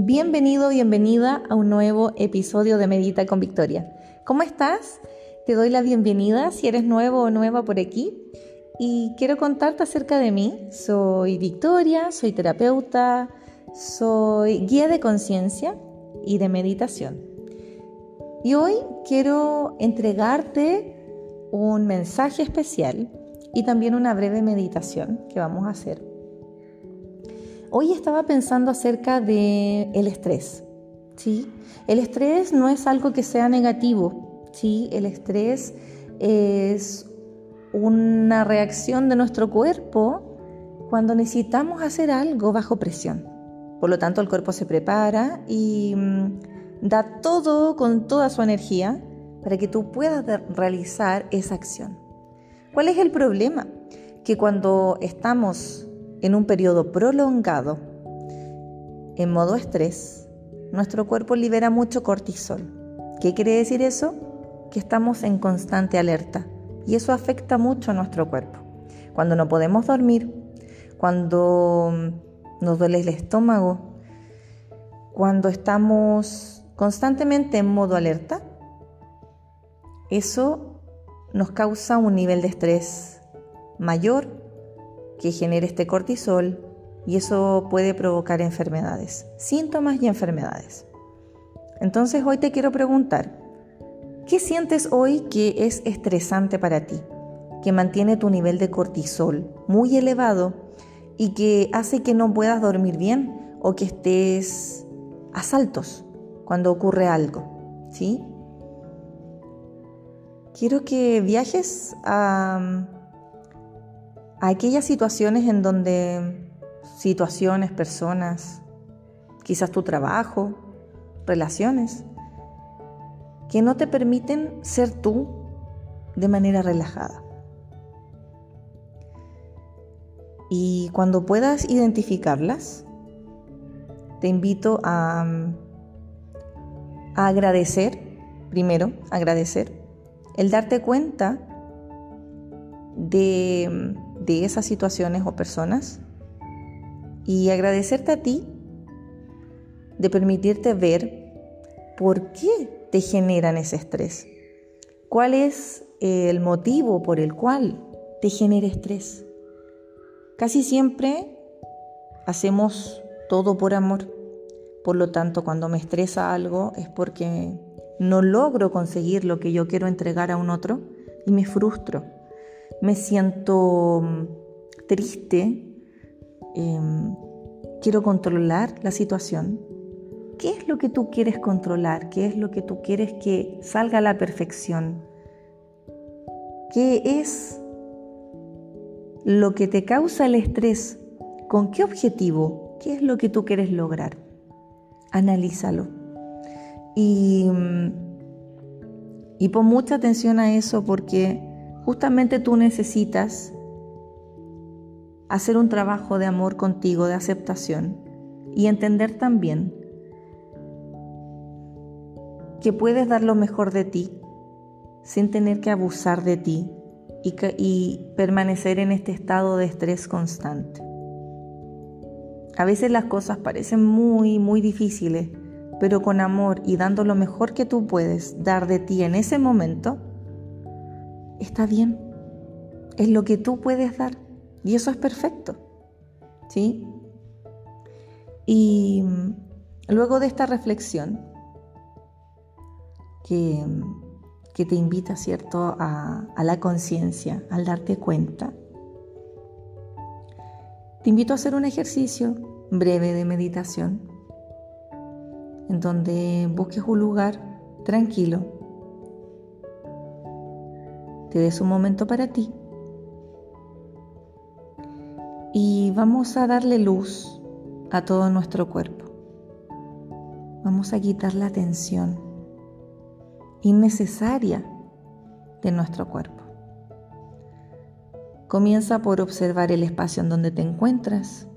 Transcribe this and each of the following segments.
Bienvenido, bienvenida a un nuevo episodio de Medita con Victoria. ¿Cómo estás? Te doy la bienvenida si eres nuevo o nueva por aquí y quiero contarte acerca de mí. Soy Victoria, soy terapeuta, soy guía de conciencia y de meditación. Y hoy quiero entregarte un mensaje especial y también una breve meditación que vamos a hacer Hoy estaba pensando acerca del el estrés. ¿sí? El estrés no es algo que sea negativo. ¿sí? El estrés es una reacción de nuestro cuerpo cuando necesitamos hacer algo bajo presión. Por lo tanto, el cuerpo se prepara y mm, da todo con toda su energía para que tú puedas realizar esa acción. ¿Cuál es el problema? Que cuando estamos en un periodo prolongado, en modo estrés, nuestro cuerpo libera mucho cortisol. ¿Qué quiere decir eso? Que estamos en constante alerta y eso afecta mucho a nuestro cuerpo. Cuando no podemos dormir, cuando nos duele el estómago, cuando estamos constantemente en modo alerta, eso nos causa un nivel de estrés mayor que genere este cortisol y eso puede provocar enfermedades, síntomas y enfermedades. Entonces hoy te quiero preguntar, ¿qué sientes hoy que es estresante para ti? Que mantiene tu nivel de cortisol muy elevado y que hace que no puedas dormir bien o que estés a saltos cuando ocurre algo, ¿sí? Quiero que viajes a aquellas situaciones en donde situaciones, personas, quizás tu trabajo, relaciones, que no te permiten ser tú de manera relajada. Y cuando puedas identificarlas, te invito a agradecer, primero, agradecer, el darte cuenta de de esas situaciones o personas y agradecerte a ti de permitirte ver por qué te generan ese estrés. ¿Cuál es el motivo por el cual te genera estrés? Casi siempre hacemos todo por amor. Por lo tanto, cuando me estresa algo es porque no logro conseguir lo que yo quiero entregar a un otro y me frustro me siento mm, triste, em, quiero controlar la situación. ¿Qué es lo que tú quieres controlar? ¿Qué es lo que tú quieres que salga a la perfección? ¿Qué es lo que te causa el estrés? ¿Con qué objetivo? ¿Qué es lo que tú quieres lograr? Analízalo. Y, mm, y pon mucha atención a eso porque Justamente tú necesitas hacer un trabajo de amor contigo, de aceptación y entender también que puedes dar lo mejor de ti sin tener que abusar de ti y, permanecer en este estado de estrés constante. A veces las cosas parecen muy, muy difíciles, pero con amor y dando lo mejor que tú puedes dar de ti en ese momento, está bien. Es lo que tú puedes dar. Y eso es perfecto. ¿Sí? Y luego de esta reflexión, que, que te invita, ¿cierto?, a, a la conciencia, al darte cuenta, te invito a hacer un ejercicio breve de meditación, en donde busques un lugar tranquilo te des un momento para ti y vamos a darle luz a todo nuestro cuerpo. Vamos a quitar la tensión innecesaria de nuestro cuerpo. Comienza por observar el espacio en donde te encuentras.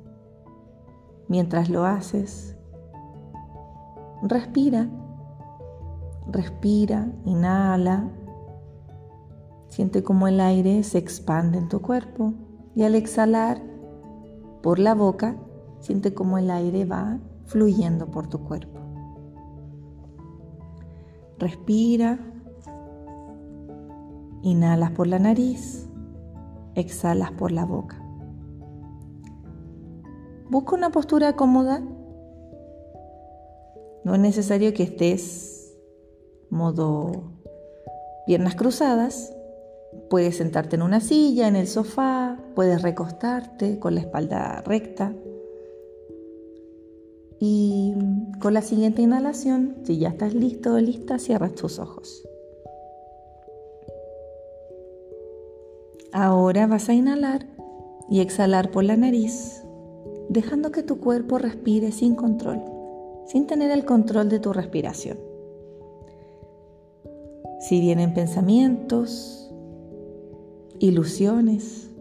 Mientras lo haces, respira, respira, inhala Siente cómo el aire se expande en tu cuerpo y al exhalar por la boca, siente cómo el aire va fluyendo por tu cuerpo. Respira. Inhalas por la nariz. Exhalas por la boca. Busca una postura cómoda. No es necesario que estés modo piernas cruzadas. Puedes sentarte en una silla, en el sofá, puedes recostarte con la espalda recta. Y con la siguiente inhalación, si ya estás listo o lista, cierras tus ojos. Ahora vas a inhalar y exhalar por la nariz, dejando que tu cuerpo respire sin control, sin tener el control de tu respiración. Si vienen pensamientos, ilusiones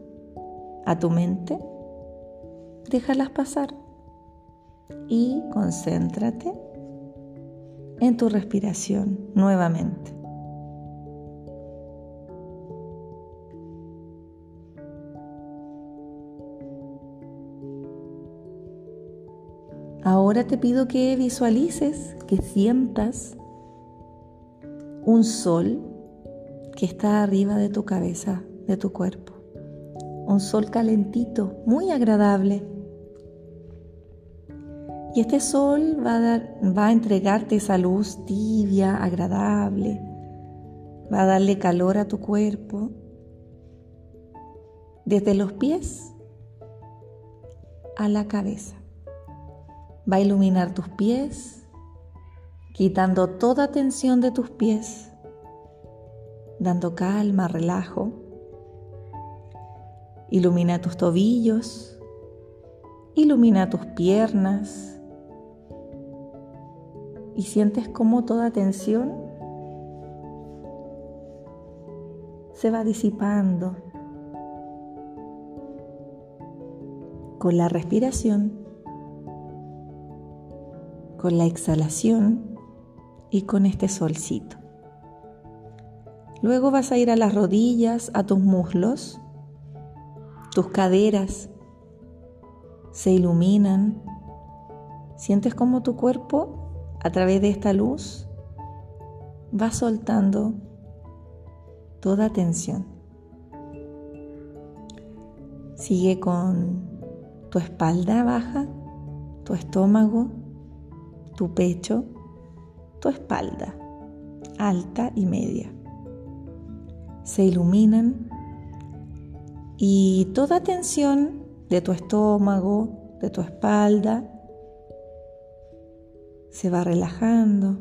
a tu mente, déjalas pasar y concéntrate en tu respiración nuevamente. Ahora te pido que visualices, que sientas un sol que está arriba de tu cabeza, de tu cuerpo. Un sol calentito, muy agradable y este sol va a, dar, va a entregarte esa luz tibia, agradable, va a darle calor a tu cuerpo, desde los pies a la cabeza. Va a iluminar tus pies, quitando toda tensión de tus pies, dando calma, relajo. Ilumina tus tobillos, ilumina tus piernas, y sientes como toda tensión se va disipando. Con la respiración, con la exhalación y con este solcito. Luego vas a ir a las rodillas, a tus muslos, tus caderas se iluminan, sientes como tu cuerpo a través de esta luz, va soltando toda tensión. Sigue con tu espalda baja, tu estómago, tu pecho, tu espalda alta y media. Se iluminan y toda tensión de tu estómago, de tu espalda, se va relajando,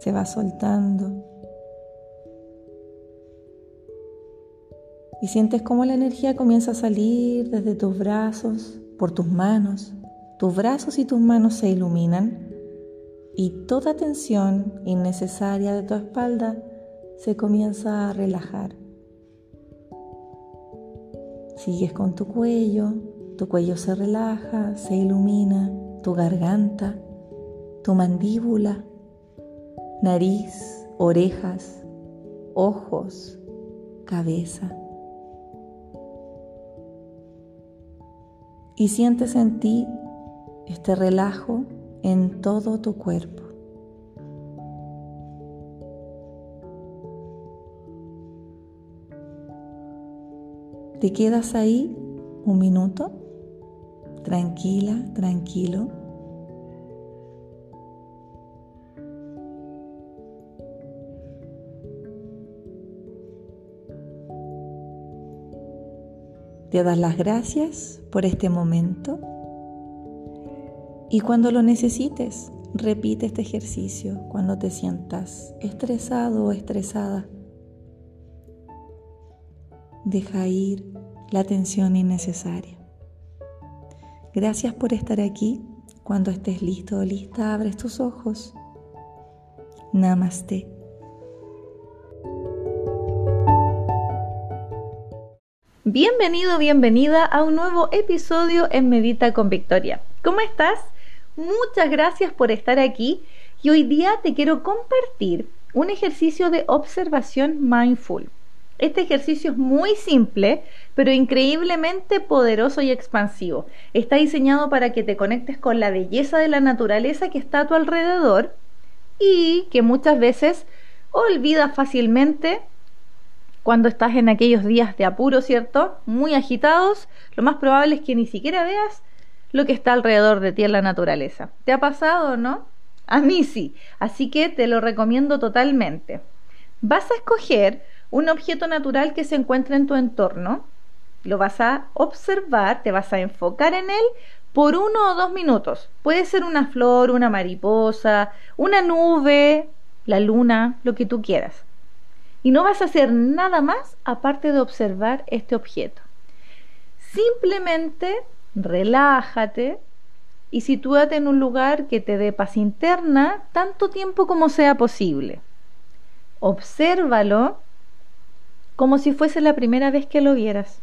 se va soltando. Y sientes cómo la energía comienza a salir desde tus brazos, por tus manos. Tus brazos y tus manos se iluminan y toda tensión innecesaria de tu espalda se comienza a relajar. Sigues con tu cuello, tu cuello se relaja, se ilumina, tu garganta tu mandíbula, nariz, orejas, ojos, cabeza. Y sientes en ti este relajo en todo tu cuerpo. Te quedas ahí un minuto, tranquila, tranquilo. Te das las gracias por este momento y cuando lo necesites, repite este ejercicio cuando te sientas estresado o estresada. Deja ir la tensión innecesaria. Gracias por estar aquí. Cuando estés listo o lista, abres tus ojos. Namaste. Bienvenido, bienvenida a un nuevo episodio en Medita con Victoria. ¿Cómo estás? Muchas gracias por estar aquí y hoy día te quiero compartir un ejercicio de observación mindful. Este ejercicio es muy simple, pero increíblemente poderoso y expansivo. Está diseñado para que te conectes con la belleza de la naturaleza que está a tu alrededor y que muchas veces olvidas fácilmente cuando estás en aquellos días de apuro, ¿cierto? Muy agitados, lo más probable es que ni siquiera veas lo que está alrededor de ti en la naturaleza. ¿Te ha pasado, no? A mí sí, así que te lo recomiendo totalmente. Vas a escoger un objeto natural que se encuentre en tu entorno, lo vas a observar, te vas a enfocar en él por uno o dos minutos. Puede ser una flor, una mariposa, una nube, la luna, lo que tú quieras. Y no vas a hacer nada más aparte de observar este objeto. Simplemente relájate y sitúate en un lugar que te dé paz interna tanto tiempo como sea posible. Obsérvalo como si fuese la primera vez que lo vieras.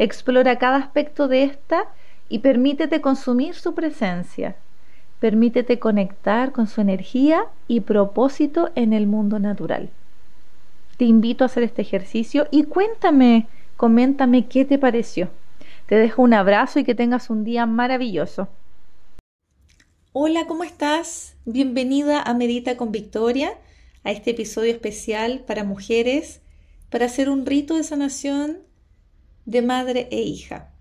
Explora cada aspecto de esta y permítete consumir su presencia. Permítete conectar con su energía y propósito en el mundo natural. Te invito a hacer este ejercicio y cuéntame, coméntame qué te pareció. Te dejo un abrazo y que tengas un día maravilloso. Hola, ¿cómo estás? Bienvenida a Medita con Victoria, a este episodio especial para mujeres para hacer un rito de sanación de madre e hija.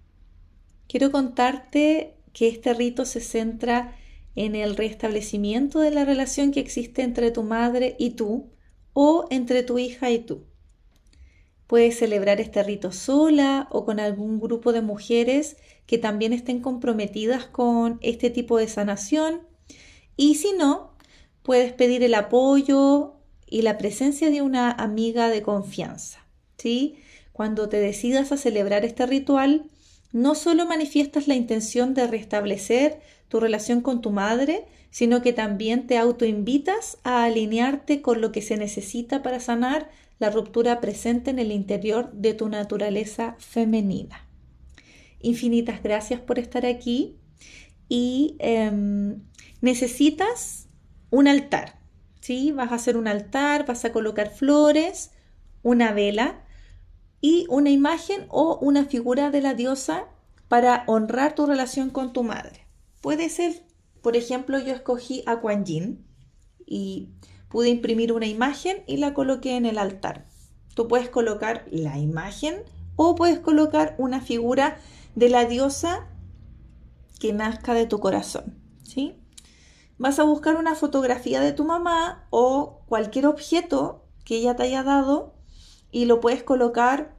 Quiero contarte que este rito se centra en el restablecimiento de la relación que existe entre tu madre y tú o entre tu hija y tú. Puedes celebrar este rito sola o con algún grupo de mujeres que también estén comprometidas con este tipo de sanación. Y si no, puedes pedir el apoyo y la presencia de una amiga de confianza. ¿sí? Cuando te decidas a celebrar este ritual, no solo manifiestas la intención de restablecer tu relación con tu madre, sino que también te autoinvitas a alinearte con lo que se necesita para sanar la ruptura presente en el interior de tu naturaleza femenina. Infinitas gracias por estar aquí y em, necesitas un altar. Vas a hacer un altar, vas a colocar flores, una vela y una imagen o una figura de la diosa para honrar tu relación con tu madre. Puede ser, por ejemplo, yo escogí a Kuan Yin y pude imprimir una imagen y la coloqué en el altar. Tú puedes colocar la imagen o puedes colocar una figura de la diosa que nazca de tu corazón, ¿sí? Vas a buscar una fotografía de tu mamá o cualquier objeto que ella te haya dado y lo puedes colocar,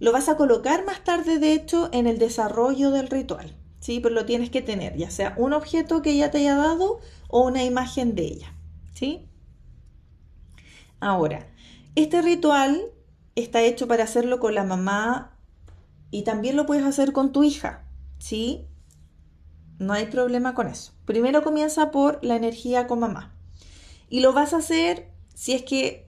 lo vas a colocar más tarde de hecho en el desarrollo del ritual, ¿sí? Pero lo tienes que tener, ya sea un objeto que ella te haya dado o una imagen de ella, ¿sí? Ahora, este ritual está hecho para hacerlo con la mamá y también lo puedes hacer con tu hija, ¿sí? No hay problema con eso. Primero comienza por la energía con mamá. Y lo vas a hacer si es que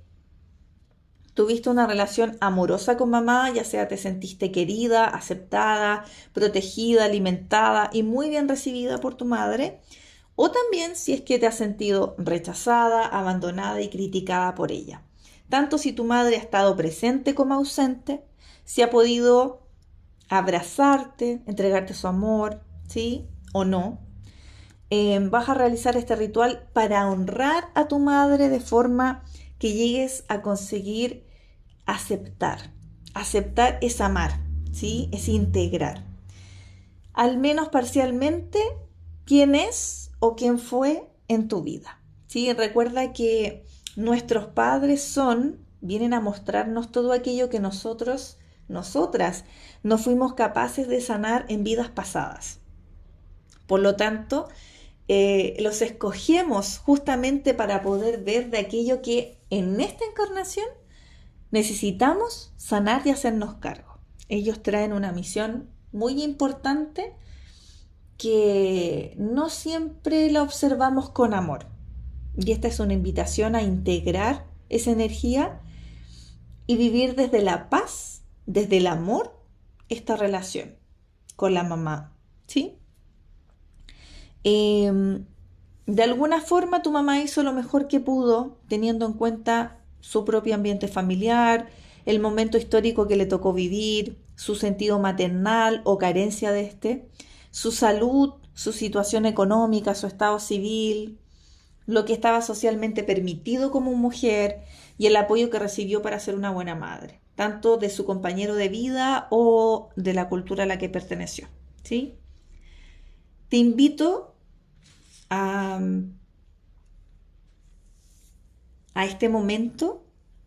tuviste una relación amorosa con mamá, ya sea te sentiste querida, aceptada, protegida, alimentada y muy bien recibida por tu madre, o también si es que te has sentido rechazada, abandonada y criticada por ella. Tanto si tu madre ha estado presente como ausente, si ha podido abrazarte, entregarte su amor, ¿sí? O no, Em, vas a realizar este ritual para honrar a tu madre de forma que llegues a conseguir aceptar. Aceptar es amar, ¿sí? Es integrar. Al menos parcialmente quién es o quién fue en tu vida. ¿sí? Recuerda que nuestros padres son, vienen a mostrarnos todo aquello que nosotros, nosotras, no fuimos capaces de sanar en vidas pasadas. Por lo tanto, eh, los escogemos justamente para poder ver de aquello que en esta encarnación necesitamos sanar y hacernos cargo. Ellos traen una misión muy importante que no siempre la observamos con amor. Y esta es una invitación a integrar esa energía y vivir desde la paz, desde el amor, esta relación con la mamá. ¿Sí? Em, de alguna forma tu mamá hizo lo mejor que pudo, teniendo en cuenta su propio ambiente familiar, el momento histórico que le tocó vivir, su sentido maternal o carencia de este, su salud, su situación económica, su estado civil, lo que estaba socialmente permitido como mujer y el apoyo que recibió para ser una buena madre, tanto de su compañero de vida o de la cultura a la que perteneció. ¿sí? Te invito a, a este momento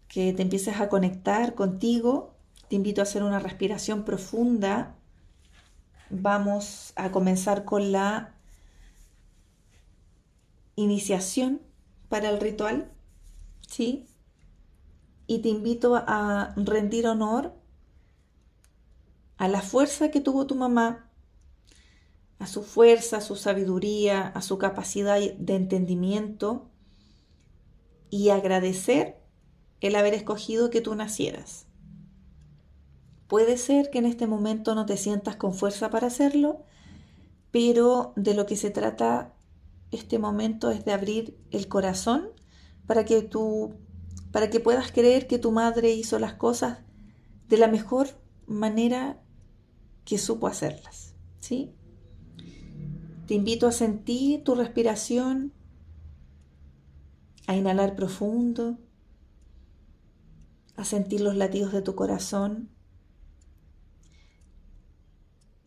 que te empieces a conectar contigo. Te invito a hacer una respiración profunda. Vamos a comenzar con la iniciación para el ritual, ¿sí? Y te invito a rendir honor a la fuerza que tuvo tu mamá, a su fuerza, a su sabiduría, a su capacidad de entendimiento y agradecer el haber escogido que tú nacieras. Puede ser que en este momento no te sientas con fuerza para hacerlo, pero de lo que se trata este momento es de abrir el corazón para que tú para que puedas creer que tu madre hizo las cosas de la mejor manera que supo hacerlas, ¿sí? Te invito a sentir tu respiración, a inhalar profundo, a sentir los latidos de tu corazón.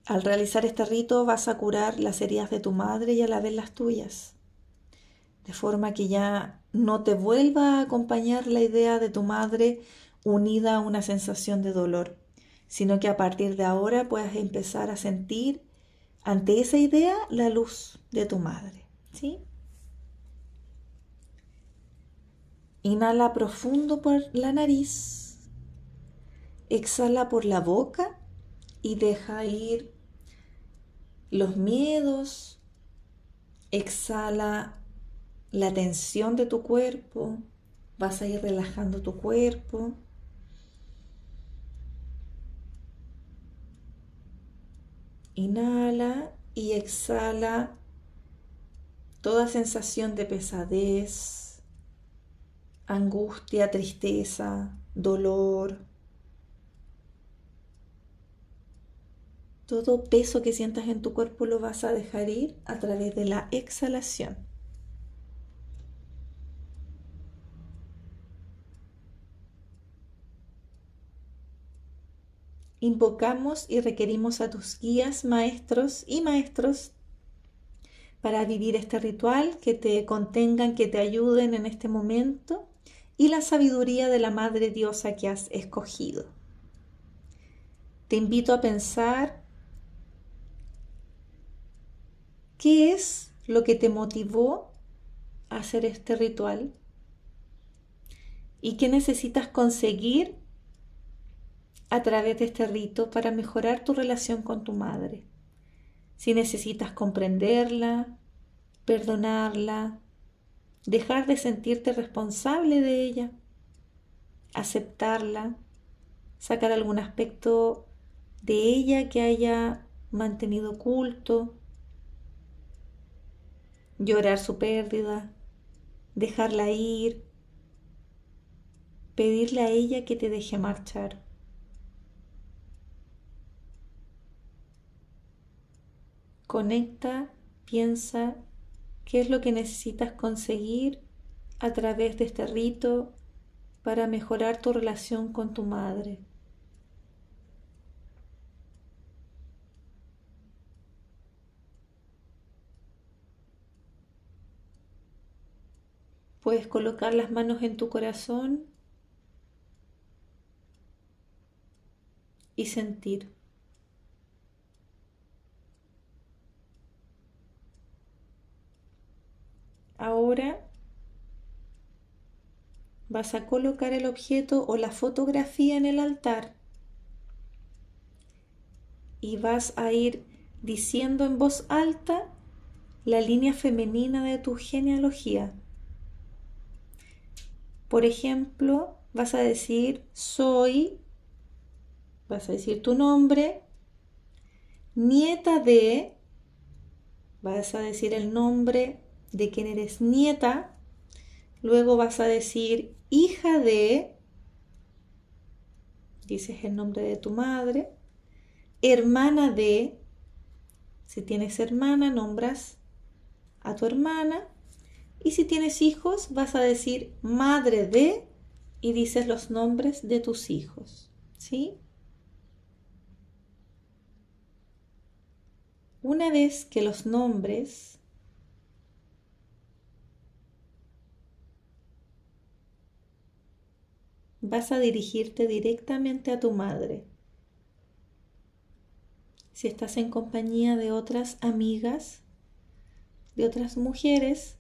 Al realizar este rito vas a curar las heridas de tu madre y a la vez las tuyas, de forma que ya no te vuelva a acompañar la idea de tu madre unida a una sensación de dolor, sino que a partir de ahora puedas empezar a sentir ante esa idea la luz de tu madre, ¿sí? Inhala profundo por la nariz, exhala por la boca y deja ir los miedos, exhala la tensión de tu cuerpo, vas a ir relajando tu cuerpo. Inhala y exhala toda sensación de pesadez, angustia, tristeza, dolor. Todo peso que sientas en tu cuerpo lo vas a dejar ir a través de la exhalación. Invocamos y requerimos a tus guías, maestros y maestros para vivir este ritual, que te contengan, que te ayuden en este momento y la sabiduría de la Madre Diosa que has escogido. Te invito a pensar ¿Qué es lo que te motivó a hacer este ritual? ¿Y qué necesitas conseguir a través de este rito para mejorar tu relación con tu madre? Si necesitas comprenderla, perdonarla, dejar de sentirte responsable de ella, aceptarla, sacar algún aspecto de ella que haya mantenido oculto, llorar su pérdida, dejarla ir, pedirle a ella que te deje marchar. Conecta, piensa qué es lo que necesitas conseguir a través de este rito para mejorar tu relación con tu madre. Puedes colocar las manos en tu corazón y sentir. Ahora vas a colocar el objeto o la fotografía en el altar y vas a ir diciendo en voz alta la línea femenina de tu genealogía. Por ejemplo, vas a decir soy, vas a decir tu nombre, nieta de, vas a decir el nombre de quien eres nieta, luego vas a decir hija de, dices el nombre de tu madre. Hermana de, si tienes hermana, nombras a tu hermana. Y si tienes hijos, vas a decir madre de y dices los nombres de tus hijos. ¿Sí? Una vez que los nombres vas a dirigirte directamente a tu madre. Si estás en compañía de otras amigas, de otras mujeres,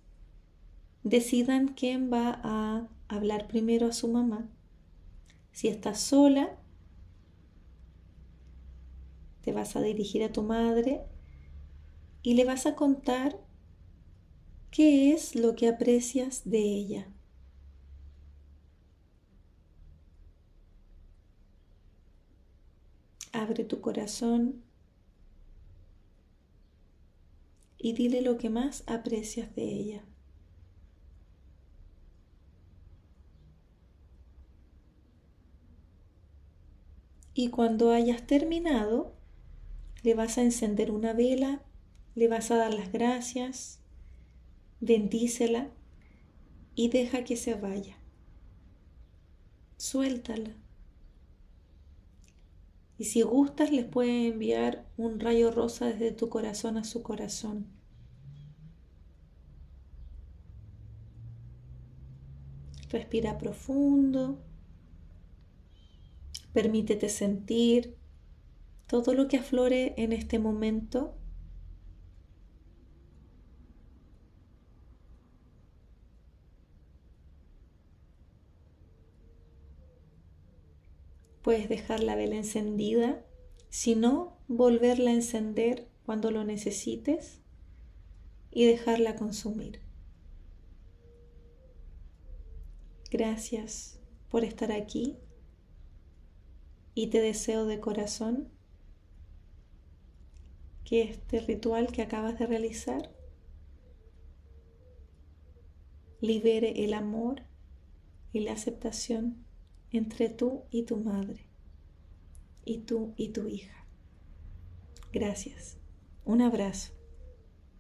decidan quién va a hablar primero a su mamá. Si estás sola, te vas a dirigir a tu madre y le vas a contar qué es lo que aprecias de ella. Abre tu corazón y dile lo que más aprecias de ella. Y cuando hayas terminado, le vas a encender una vela, le vas a dar las gracias, bendícela y deja que se vaya. Suéltala. Y si gustas, les puedes enviar un rayo rosa desde tu corazón a su corazón. Respira profundo. Permítete sentir todo lo que aflore en este momento. Puedes dejar la vela encendida, si no, volverla a encender cuando lo necesites y dejarla consumir. Gracias por estar aquí y te deseo de corazón que este ritual que acabas de realizar libere el amor y la aceptación entre tú y tu madre y tú y tu hija. Gracias. Un abrazo.